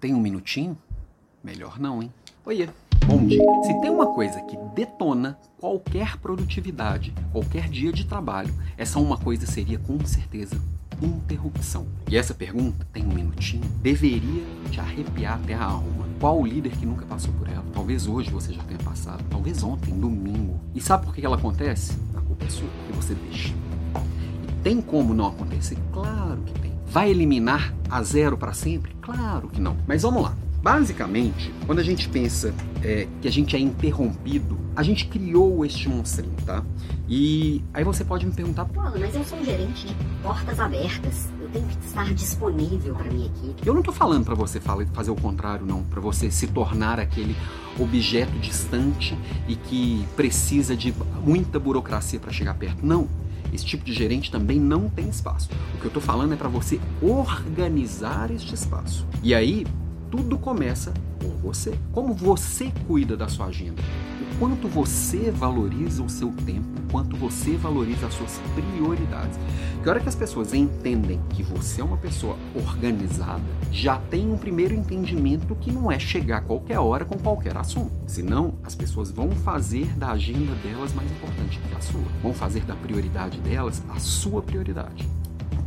Tem um minutinho? Melhor não, hein? Oiê, bom dia. Se tem uma coisa que detona qualquer produtividade, qualquer dia de trabalho, essa uma coisa seria com certeza interrupção. E essa pergunta, tem um minutinho, deveria te arrepiar até a alma. Qual o líder que nunca passou por ela? Talvez hoje você já tenha passado, talvez ontem, domingo. E sabe por que ela acontece? A culpa é sua, porque você deixa. E tem como não acontecer? Claro que tem. Vai eliminar a zero para sempre? Claro que não. Mas vamos lá. Basicamente, quando a gente pensa é, que a gente é interrompido, a gente criou este monstrinho, tá? E aí você pode me perguntar, mas eu sou um gerente de portas abertas. Eu tenho que estar disponível para minha equipe. Eu não tô falando para você fazer o contrário, não, para você se tornar aquele objeto distante e que precisa de muita burocracia para chegar perto. Não. Esse tipo de gerente também não tem espaço. O que eu tô falando é para você organizar este espaço. E aí, tudo começa por você. Como você cuida da sua agenda? Quanto você valoriza o seu tempo, quanto você valoriza as suas prioridades. Que hora que as pessoas entendem que você é uma pessoa organizada, já tem um primeiro entendimento que não é chegar a qualquer hora com qualquer assunto. Senão, as pessoas vão fazer da agenda delas mais importante que a sua. Vão fazer da prioridade delas a sua prioridade.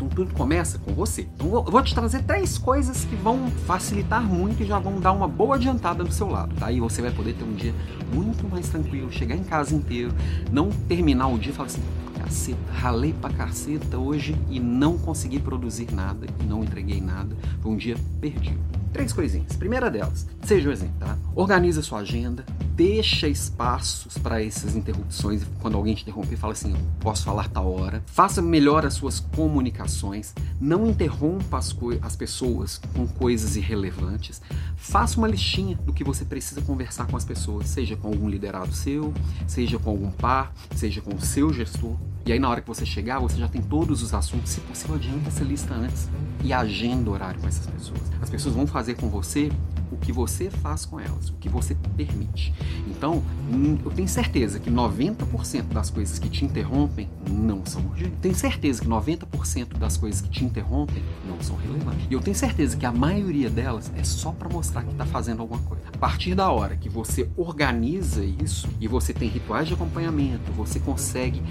Então tudo começa com você. Então eu vou te trazer três coisas que vão facilitar muito e já vão dar uma boa adiantada do seu lado, tá? E você vai poder ter um dia muito mais tranquilo, chegar em casa inteiro, não terminar o dia e falar assim, caceta, ralei pra caceta hoje e não consegui produzir nada não entreguei nada. Foi um dia perdido. Três coisinhas. Primeira delas, seja o exemplo, tá? Organiza sua agenda, deixa espaços para essas interrupções. Quando alguém te interromper, fala assim: posso falar tal hora. Faça melhor as suas comunicações. Não interrompa as, as pessoas com coisas irrelevantes. Faça uma listinha do que você precisa conversar com as pessoas, seja com algum liderado seu, seja com algum par, seja com o seu gestor. E aí, na hora que você chegar, você já tem todos os assuntos. Se possível, adianta essa lista antes e agenda horário com essas pessoas. As pessoas vão fazer com você o que você faz com elas, o que você permite. Então, hum, eu tenho certeza que 90% das coisas que te interrompem não são urgentes. Tenho certeza que 90% das coisas que te interrompem não são relevantes. E eu tenho certeza que a maioria delas é só para mostrar que está fazendo alguma coisa. A partir da hora que você organiza isso e você tem rituais de acompanhamento, você consegue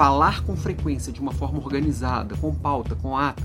falar com frequência de uma forma organizada, com pauta, com ata,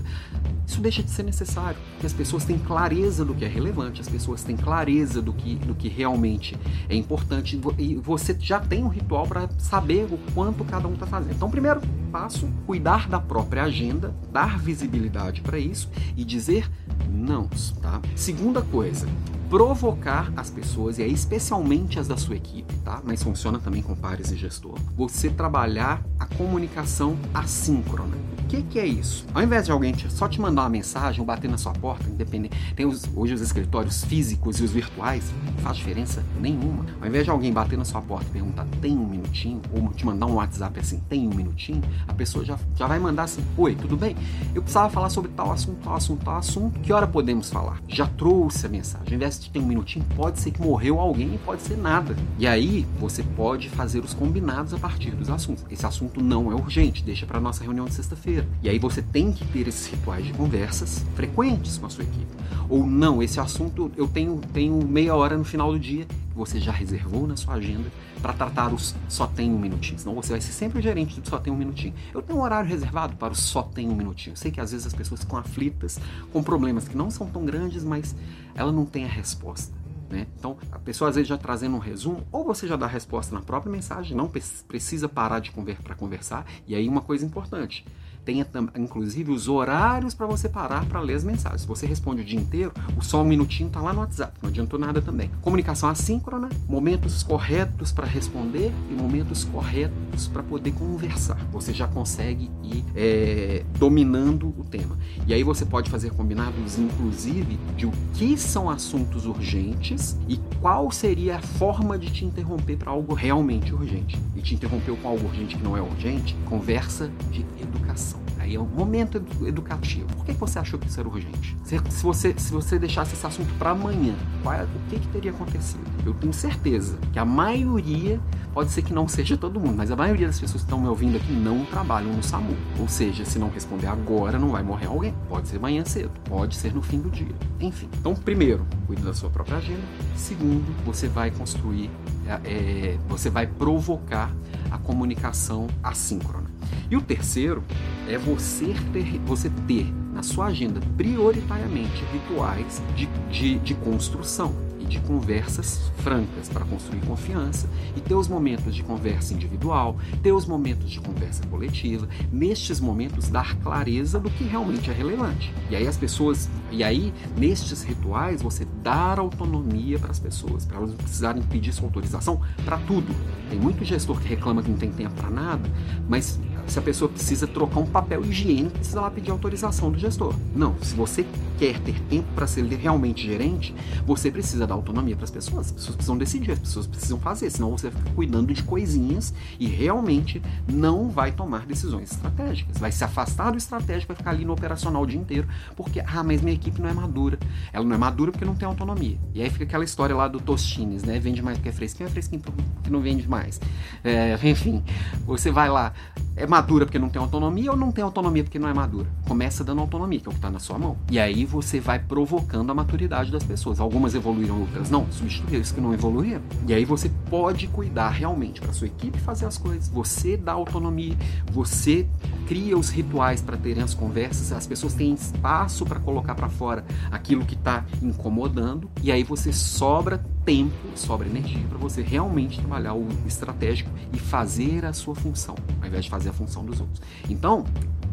isso deixa de ser necessário, porque as pessoas têm clareza do que é relevante, as pessoas têm clareza do que, do que realmente é importante e você já tem um ritual para saber o quanto cada um está fazendo. Então, primeiro passo, cuidar da própria agenda, dar visibilidade para isso e dizer não, tá? Segunda coisa, provocar as pessoas, e aí especialmente as da sua equipe, tá? Mas funciona também com pares e gestor. Você trabalhar a comunicação assíncrona. O que, que é isso? Ao invés de alguém só te mandar uma mensagem ou bater na sua porta, independente, tem os, hoje os escritórios físicos e os virtuais, não faz diferença nenhuma. Ao invés de alguém bater na sua porta e perguntar, tem um minutinho? Ou te mandar um WhatsApp assim, tem um minutinho? A pessoa já, já vai mandar assim, oi, tudo bem? Eu precisava falar sobre tal assunto, tal assunto, tal assunto. Que hora podemos falar? Já trouxe a mensagem. Ao invés de ter um minutinho, pode ser que morreu alguém e pode ser nada. E aí você pode fazer os combinados a partir dos assuntos. Esse assunto não é urgente, deixa para nossa reunião de sexta-feira e aí você tem que ter esses rituais de conversas frequentes com a sua equipe. Ou não, esse assunto eu tenho, tenho meia hora no final do dia você já reservou na sua agenda para tratar os só tem um minutinho. Senão você vai ser sempre o gerente do só tem um minutinho. Eu tenho um horário reservado para o só tem um minutinho. Eu sei que às vezes as pessoas ficam aflitas com problemas que não são tão grandes, mas ela não tem a resposta. Né? Então, a pessoa às vezes já trazendo um resumo, ou você já dá a resposta na própria mensagem, não precisa parar de conver para conversar. E aí, uma coisa importante: tenha inclusive os horários para você parar para ler as mensagens. Se você responde o dia inteiro, o só um minutinho está lá no WhatsApp, não adiantou nada também. Comunicação assíncrona, momentos corretos para responder e momentos corretos para poder conversar. Você já consegue ir é, dominando o tema. E aí você pode fazer combinados, inclusive, de o que são assuntos urgentes e qual seria a forma de te interromper para algo realmente urgente. E te interrompeu com algo urgente que não é urgente, conversa de educação. Aí é um momento educativo. Por que você achou que isso era urgente? Se, se você, se você deixasse esse assunto para amanhã, qual é, o que, que teria acontecido? eu tenho certeza que a maioria, pode ser que não seja todo mundo, mas a maioria das pessoas que estão me ouvindo aqui não trabalham no SAMU. Ou seja, se não responder agora, não vai morrer alguém. Pode ser amanhã cedo, pode ser no fim do dia. Enfim. Então, primeiro, cuide da sua própria agenda. Segundo, você vai construir, é, é você vai provocar a comunicação assíncrona. E o terceiro é você ter, você ter na sua agenda prioritariamente rituais de, de, de construção de conversas francas para construir confiança e ter os momentos de conversa individual, ter os momentos de conversa coletiva, nestes momentos dar clareza do que realmente é relevante. E aí as pessoas, e aí nestes rituais você dar autonomia para as pessoas, para elas não precisarem pedir sua autorização para tudo. Tem muito gestor que reclama que não tem tempo para nada, mas se a pessoa precisa trocar um papel higiênico, precisa lá pedir autorização do gestor. Não, se você quer ter tempo para ser realmente gerente, você precisa dar autonomia para as pessoas. As pessoas precisam decidir, as pessoas precisam fazer, senão você fica cuidando de coisinhas e realmente não vai tomar decisões estratégicas. Vai se afastar do estratégico, vai ficar ali no operacional o dia inteiro, porque, ah, mas minha equipe não é madura. Ela não é madura porque não tem autonomia. E aí fica aquela história lá do Tostines, né? Vende mais porque é fresquinho, é fresquinho porque não vende mais. É, enfim, você vai lá, é madura porque não tem autonomia ou não tem autonomia porque não é madura? Começa dando autonomia, que é o que está na sua mão. E aí você vai provocando a maturidade das pessoas. Algumas evoluíram, outras não. Substituir isso que não evoluíram. E aí você pode cuidar realmente para sua equipe fazer as coisas. Você dá autonomia, você cria os rituais para terem as conversas, as pessoas têm espaço para colocar para fora aquilo que está incomodando, e aí você sobra tempo, sobra energia para você realmente trabalhar o estratégico e fazer a sua função, ao invés de fazer a função dos outros. Então,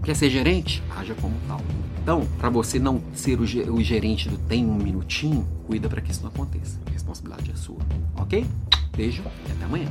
quer ser gerente? Haja como tal. Então, para você não ser o, gerente do tem um minutinho, cuida para que isso não aconteça. A responsabilidade é sua, ok? Beijo e até amanhã.